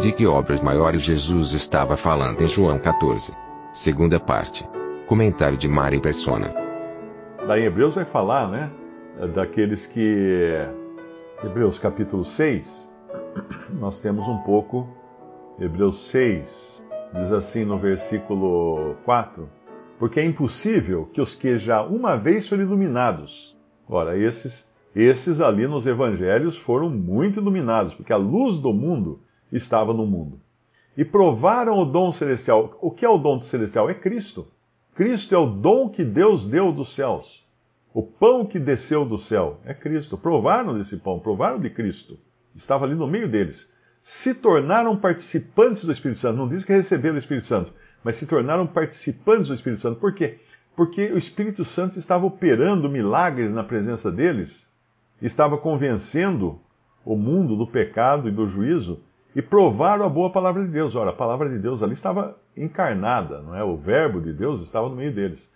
De que obras maiores Jesus estava falando em João 14. Segunda parte. Comentário de Mari Persona. Daí Hebreus vai falar, né? Daqueles que... Hebreus capítulo 6, nós temos um pouco... Hebreus 6, diz assim no versículo 4: Porque é impossível que os que já uma vez foram iluminados. Ora, esses, esses ali nos evangelhos foram muito iluminados, porque a luz do mundo estava no mundo. E provaram o dom celestial. O que é o dom celestial? É Cristo. Cristo é o dom que Deus deu dos céus. O pão que desceu do céu é Cristo. Provaram desse pão, provaram de Cristo. Estava ali no meio deles se tornaram participantes do Espírito Santo. Não diz que receberam o Espírito Santo, mas se tornaram participantes do Espírito Santo. Por quê? Porque o Espírito Santo estava operando milagres na presença deles, estava convencendo o mundo do pecado e do juízo e provaram a boa palavra de Deus. Ora, a palavra de Deus ali estava encarnada, não é? O verbo de Deus estava no meio deles.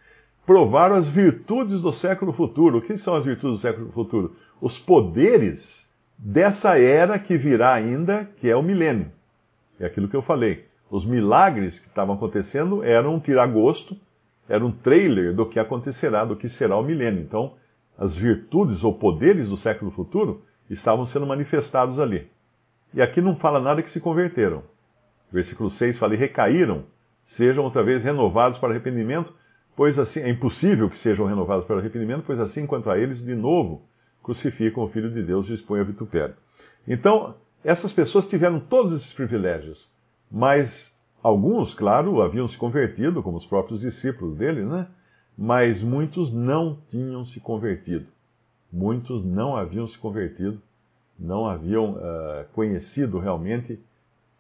Provaram as virtudes do século futuro. O que são as virtudes do século futuro? Os poderes dessa era que virá ainda, que é o milênio. É aquilo que eu falei. Os milagres que estavam acontecendo eram um tiragosto, era um trailer do que acontecerá, do que será o milênio. Então, as virtudes ou poderes do século futuro estavam sendo manifestados ali. E aqui não fala nada que se converteram. Versículo 6 fala: e recaíram, sejam outra vez renovados para arrependimento, pois assim é impossível que sejam renovados para arrependimento, pois assim quanto a eles, de novo, crucificam o Filho de Deus e expõem a vitupério. Então, essas pessoas tiveram todos esses privilégios, mas alguns, claro, haviam se convertido, como os próprios discípulos dele, né? Mas muitos não tinham se convertido. Muitos não haviam se convertido, não haviam uh, conhecido realmente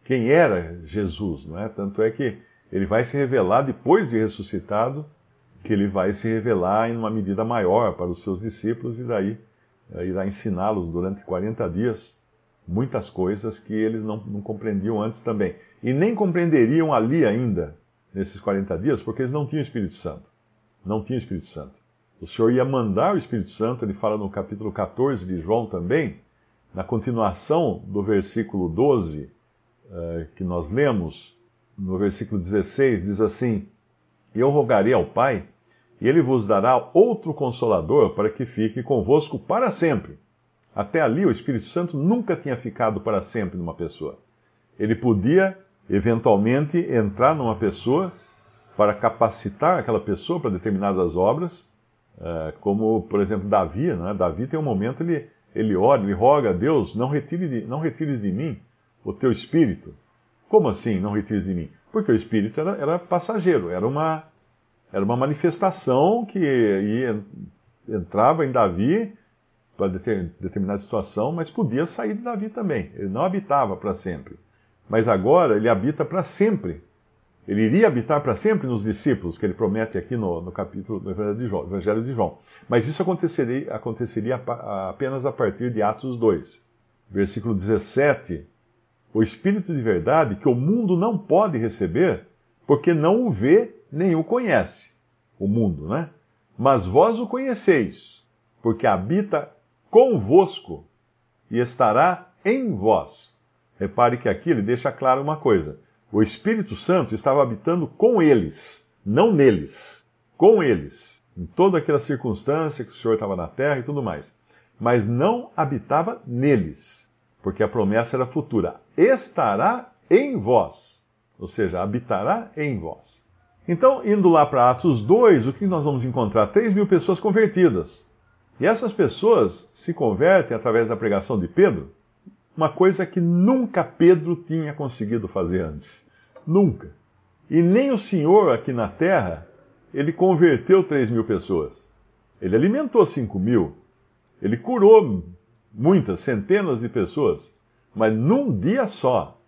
quem era Jesus, não é? Tanto é que ele vai se revelar depois de ressuscitado, que ele vai se revelar em uma medida maior para os seus discípulos e daí é, irá ensiná-los durante 40 dias muitas coisas que eles não, não, compreendiam antes também. E nem compreenderiam ali ainda, nesses 40 dias, porque eles não tinham Espírito Santo. Não tinham Espírito Santo. O Senhor ia mandar o Espírito Santo, ele fala no capítulo 14 de João também, na continuação do versículo 12, uh, que nós lemos, no versículo 16, diz assim: Eu rogarei ao Pai e ele vos dará outro consolador para que fique convosco para sempre. Até ali, o Espírito Santo nunca tinha ficado para sempre numa pessoa. Ele podia, eventualmente, entrar numa pessoa para capacitar aquela pessoa para determinadas obras, eh, como, por exemplo, Davi. Né? Davi tem um momento, ele, ele ora, ele roga a Deus, não, retire de, não retires de mim o teu Espírito. Como assim, não retires de mim? Porque o Espírito era, era passageiro, era uma, era uma manifestação que ia, entrava em Davi para determinada situação, mas podia sair de Davi também. Ele não habitava para sempre. Mas agora ele habita para sempre. Ele iria habitar para sempre nos discípulos, que ele promete aqui no, no capítulo do Evangelho de, João, Evangelho de João. Mas isso aconteceria, aconteceria apenas a partir de Atos 2. Versículo 17. O Espírito de verdade que o mundo não pode receber, porque não o vê nem o conhece, o mundo, né? Mas vós o conheceis, porque habita convosco e estará em vós. Repare que aqui ele deixa claro uma coisa: o Espírito Santo estava habitando com eles, não neles, com eles, em toda aquela circunstância que o Senhor estava na terra e tudo mais. Mas não habitava neles, porque a promessa era futura: estará em vós, ou seja, habitará em vós. Então, indo lá para Atos 2, o que nós vamos encontrar? 3 mil pessoas convertidas. E essas pessoas se convertem através da pregação de Pedro, uma coisa que nunca Pedro tinha conseguido fazer antes. Nunca. E nem o Senhor aqui na terra, ele converteu 3 mil pessoas. Ele alimentou 5 mil. Ele curou muitas, centenas de pessoas, mas num dia só,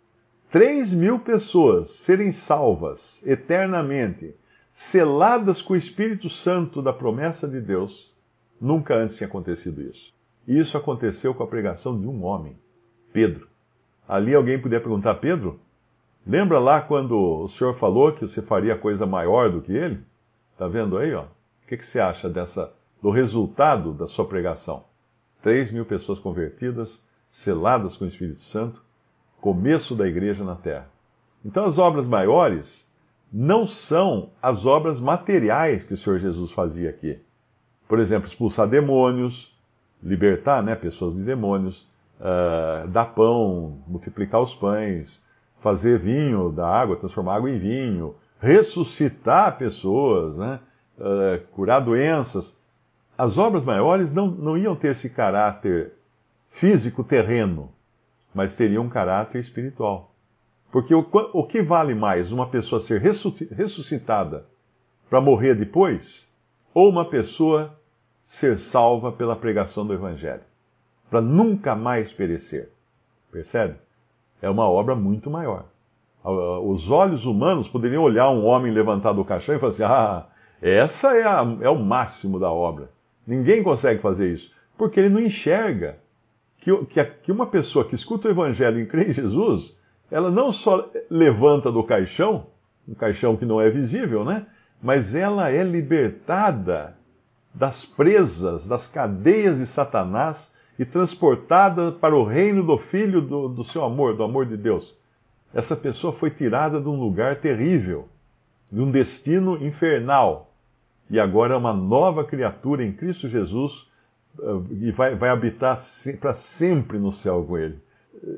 3 mil pessoas serem salvas eternamente, seladas com o Espírito Santo da promessa de Deus, nunca antes tinha acontecido isso. E isso aconteceu com a pregação de um homem, Pedro. Ali alguém podia perguntar, Pedro, lembra lá quando o Senhor falou que você faria coisa maior do que ele? Tá vendo aí, ó? O que, que você acha dessa, do resultado da sua pregação? 3 mil pessoas convertidas, seladas com o Espírito Santo, começo da igreja na terra. Então, as obras maiores não são as obras materiais que o Senhor Jesus fazia aqui. Por exemplo, expulsar demônios, libertar né, pessoas de demônios, uh, dar pão, multiplicar os pães, fazer vinho da água, transformar água em vinho, ressuscitar pessoas, né, uh, curar doenças. As obras maiores não, não iam ter esse caráter físico terreno, mas teriam um caráter espiritual. Porque o, o que vale mais, uma pessoa ser ressuscitada para morrer depois, ou uma pessoa ser salva pela pregação do Evangelho, para nunca mais perecer? Percebe? É uma obra muito maior. Os olhos humanos poderiam olhar um homem levantado do caixão e falar assim: ah, essa é, a, é o máximo da obra. Ninguém consegue fazer isso, porque ele não enxerga que, que, que uma pessoa que escuta o Evangelho e crê em Jesus, ela não só levanta do caixão, um caixão que não é visível, né? Mas ela é libertada das presas, das cadeias de Satanás e transportada para o reino do Filho do, do seu amor, do amor de Deus. Essa pessoa foi tirada de um lugar terrível, de um destino infernal, e agora é uma nova criatura em Cristo Jesus e vai, vai habitar para sempre no céu com ele.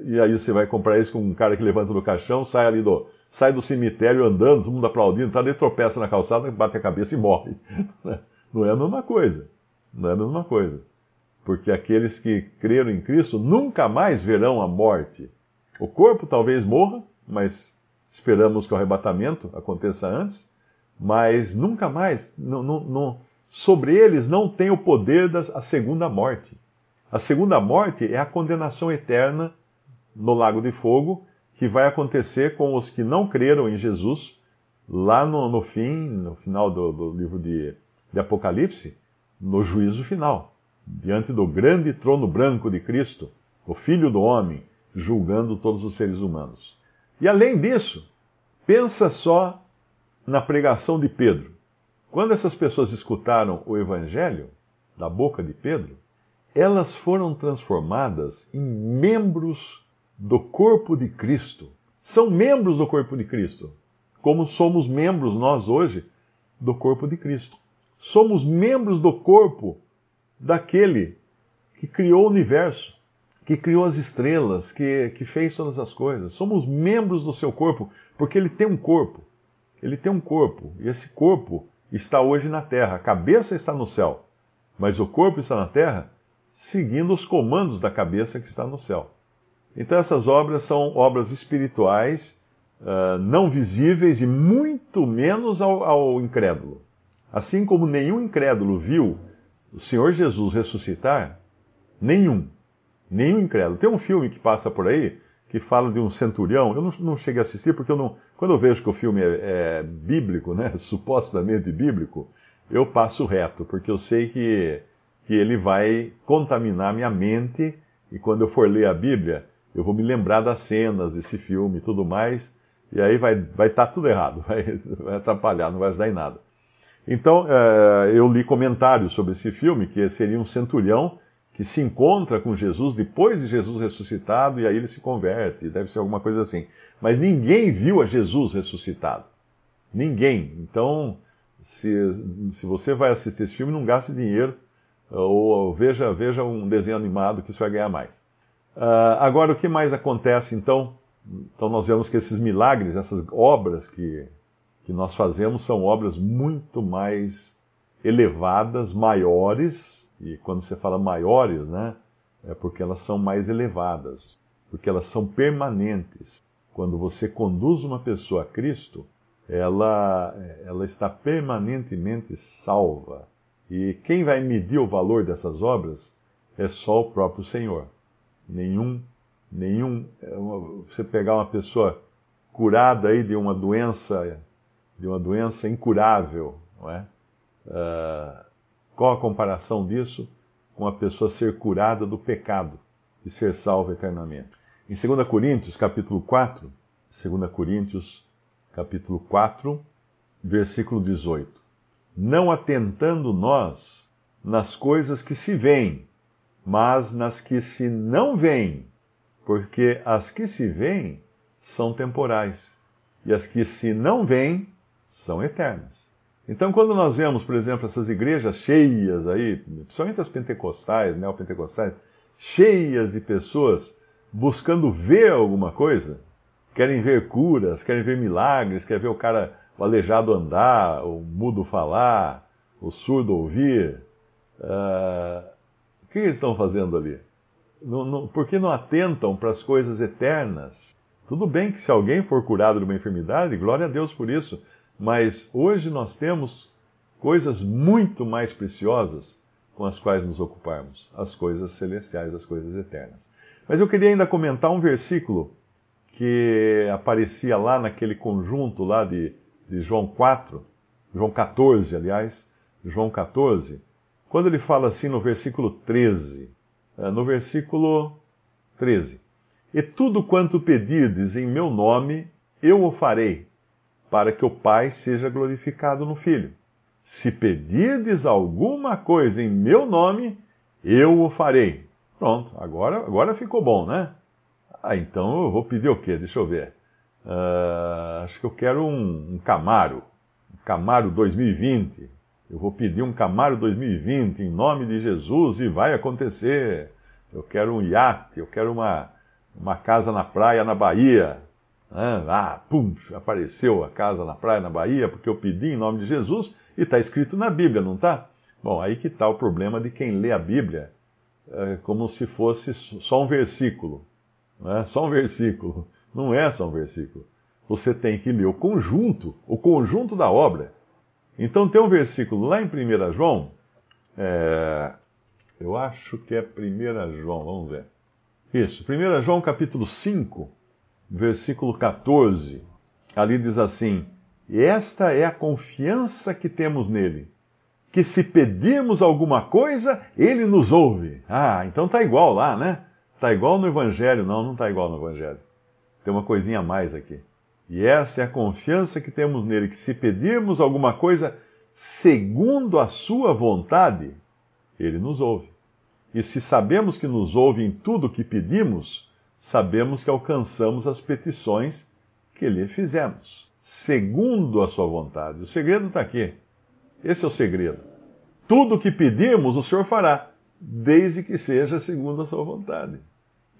E aí você vai comprar isso com um cara que levanta do caixão, sai ali do, sai do cemitério andando, todo mundo aplaudindo, tá, ele tropeça na calçada, bate a cabeça e morre. Não é a mesma coisa. Não é a mesma coisa. Porque aqueles que creram em Cristo nunca mais verão a morte. O corpo talvez morra, mas esperamos que o arrebatamento aconteça antes, mas nunca mais, não, não, não, sobre eles não tem o poder da segunda morte. A segunda morte é a condenação eterna no lago de fogo, que vai acontecer com os que não creram em Jesus, lá no, no fim, no final do, do livro de, de Apocalipse, no juízo final, diante do grande trono branco de Cristo, o Filho do Homem, julgando todos os seres humanos. E além disso, pensa só na pregação de Pedro. Quando essas pessoas escutaram o evangelho da boca de Pedro, elas foram transformadas em membros do corpo de Cristo. São membros do corpo de Cristo, como somos membros nós hoje do corpo de Cristo. Somos membros do corpo daquele que criou o universo, que criou as estrelas, que, que fez todas as coisas. Somos membros do seu corpo, porque ele tem um corpo. Ele tem um corpo, e esse corpo está hoje na terra. A cabeça está no céu, mas o corpo está na terra, seguindo os comandos da cabeça que está no céu. Então, essas obras são obras espirituais, uh, não visíveis e muito menos ao, ao incrédulo. Assim como nenhum incrédulo viu o Senhor Jesus ressuscitar, nenhum. Nenhum incrédulo. Tem um filme que passa por aí que fala de um centurião. Eu não, não cheguei a assistir porque eu não, quando eu vejo que o filme é, é, bíblico, né, supostamente bíblico, eu passo reto, porque eu sei que, que ele vai contaminar minha mente e quando eu for ler a Bíblia, eu vou me lembrar das cenas desse filme e tudo mais, e aí vai estar tá tudo errado, vai, vai atrapalhar, não vai ajudar em nada. Então, é, eu li comentários sobre esse filme, que seria um centurião que se encontra com Jesus depois de Jesus ressuscitado e aí ele se converte, deve ser alguma coisa assim. Mas ninguém viu a Jesus ressuscitado. Ninguém. Então, se, se você vai assistir esse filme, não gaste dinheiro ou, ou veja, veja um desenho animado que isso vai ganhar mais. Uh, agora, o que mais acontece então? Então, nós vemos que esses milagres, essas obras que, que nós fazemos, são obras muito mais elevadas, maiores, e quando você fala maiores, né, é porque elas são mais elevadas, porque elas são permanentes. Quando você conduz uma pessoa a Cristo, ela, ela está permanentemente salva. E quem vai medir o valor dessas obras é só o próprio Senhor. Nenhum, nenhum. É você pegar uma pessoa curada aí de uma doença, de uma doença incurável, não é? Uh, qual a comparação disso com a pessoa ser curada do pecado e ser salva eternamente? Em 2 Coríntios, capítulo 4, 2 Coríntios, capítulo 4, versículo 18. Não atentando nós nas coisas que se veem, mas nas que se não veem, porque as que se veem são temporais, e as que se não veem são eternas. Então, quando nós vemos, por exemplo, essas igrejas cheias aí, principalmente as pentecostais, neopentecostais, cheias de pessoas buscando ver alguma coisa, querem ver curas, querem ver milagres, querem ver o cara, o aleijado andar, o mudo falar, o surdo ouvir. Uh, o que eles estão fazendo ali? Não, não, por que não atentam para as coisas eternas? Tudo bem que se alguém for curado de uma enfermidade, glória a Deus por isso, mas hoje nós temos coisas muito mais preciosas com as quais nos ocuparmos, as coisas celestiais, as coisas eternas. Mas eu queria ainda comentar um versículo que aparecia lá naquele conjunto lá de, de João 4, João 14, aliás, João 14, quando ele fala assim no versículo 13, eh, no versículo 13: E tudo quanto pedirdes em meu nome, eu o farei, para que o Pai seja glorificado no Filho. Se pedirdes alguma coisa em meu nome, eu o farei. Pronto, agora, agora ficou bom, né? Ah, então eu vou pedir o quê? Deixa eu ver. Uh, acho que eu quero um, um Camaro. Um Camaro 2020. Eu vou pedir um Camaro 2020 em nome de Jesus e vai acontecer. Eu quero um iate, eu quero uma, uma casa na praia na Bahia. Ah, pum, apareceu a casa na praia na Bahia porque eu pedi em nome de Jesus e está escrito na Bíblia, não está? Bom, aí que está o problema de quem lê a Bíblia é, como se fosse só um versículo. Não é só um versículo. Não é só um versículo. Você tem que ler o conjunto, o conjunto da obra. Então tem um versículo lá em 1 João, é, eu acho que é 1 João, vamos ver. Isso, 1 João capítulo 5, versículo 14. Ali diz assim: esta é a confiança que temos nele, que se pedirmos alguma coisa, ele nos ouve. Ah, então tá igual lá, né? Tá igual no Evangelho. Não, não tá igual no Evangelho. Tem uma coisinha a mais aqui. E essa é a confiança que temos nele, que se pedirmos alguma coisa segundo a sua vontade, ele nos ouve. E se sabemos que nos ouve em tudo o que pedimos, sabemos que alcançamos as petições que lhe fizemos, segundo a sua vontade. O segredo está aqui. Esse é o segredo. Tudo o que pedimos, o Senhor fará, desde que seja segundo a sua vontade.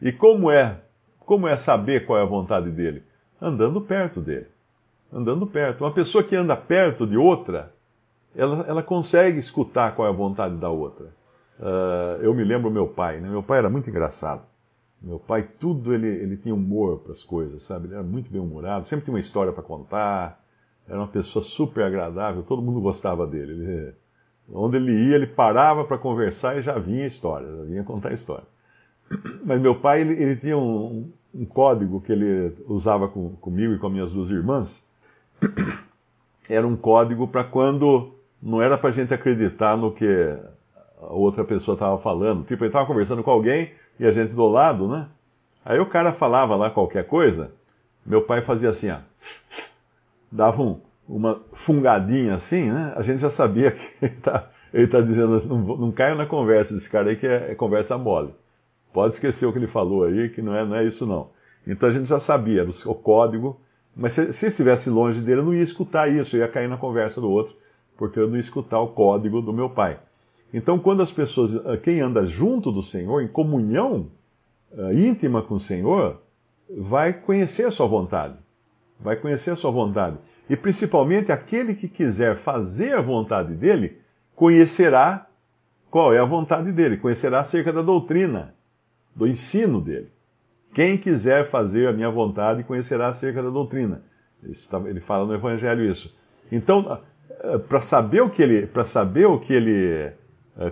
E como é? Como é saber qual é a vontade dele? andando perto dele. Andando perto. Uma pessoa que anda perto de outra, ela, ela consegue escutar qual é a vontade da outra. Uh, eu me lembro meu pai, né? Meu pai era muito engraçado. Meu pai, tudo ele, ele tinha humor para as coisas, sabe? Ele era muito bem humorado, sempre tinha uma história para contar. Era uma pessoa super agradável, todo mundo gostava dele. Ele, onde ele ia, ele parava para conversar e já vinha história, já vinha contar história. Mas meu pai, ele, ele tinha um, um código que ele usava com, comigo e com minhas duas irmãs. Era um código para quando não era para a gente acreditar no que a outra pessoa estava falando. Tipo, ele estava conversando com alguém e a gente do lado, né? Aí o cara falava lá qualquer coisa, meu pai fazia assim, ó. Dava um, uma fungadinha assim, né? A gente já sabia que ele está ele tá dizendo assim, não, não caia na conversa desse cara aí que é, é conversa mole. Pode esquecer o que ele falou aí, que não é, não é isso não. Então a gente já sabia o, código, mas se, se estivesse longe dele, eu não ia escutar isso, eu ia cair na conversa do outro, porque eu não ia escutar o código do meu pai. Então, quando as pessoas, ah, quem anda junto do Senhor, em comunhão uh, íntima com o Senhor, vai conhecer a sua vontade. Vai conhecer a sua vontade. E principalmente aquele que quiser fazer a vontade dele, conhecerá qual é a vontade dele, conhecerá acerca da doutrina do ensino dele. Quem quiser fazer a minha vontade conhecerá acerca da doutrina. Ele fala no Evangelho isso. Então, eh, para saber o que ele, para saber o que ele eh,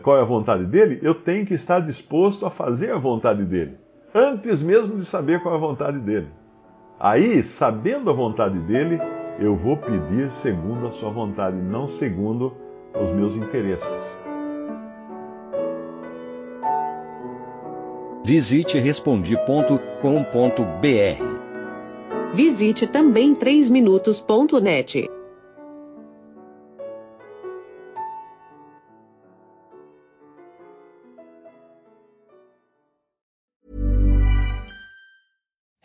qual é a vontade dele, eu tenho que estar disposto a fazer a vontade dele, antes mesmo de saber qual é a vontade dele. Aí, sabendo a vontade dele, eu vou pedir segundo a sua vontade, não segundo os meus interesses. Visite respondi.com.br. Visite também 3minutos.net.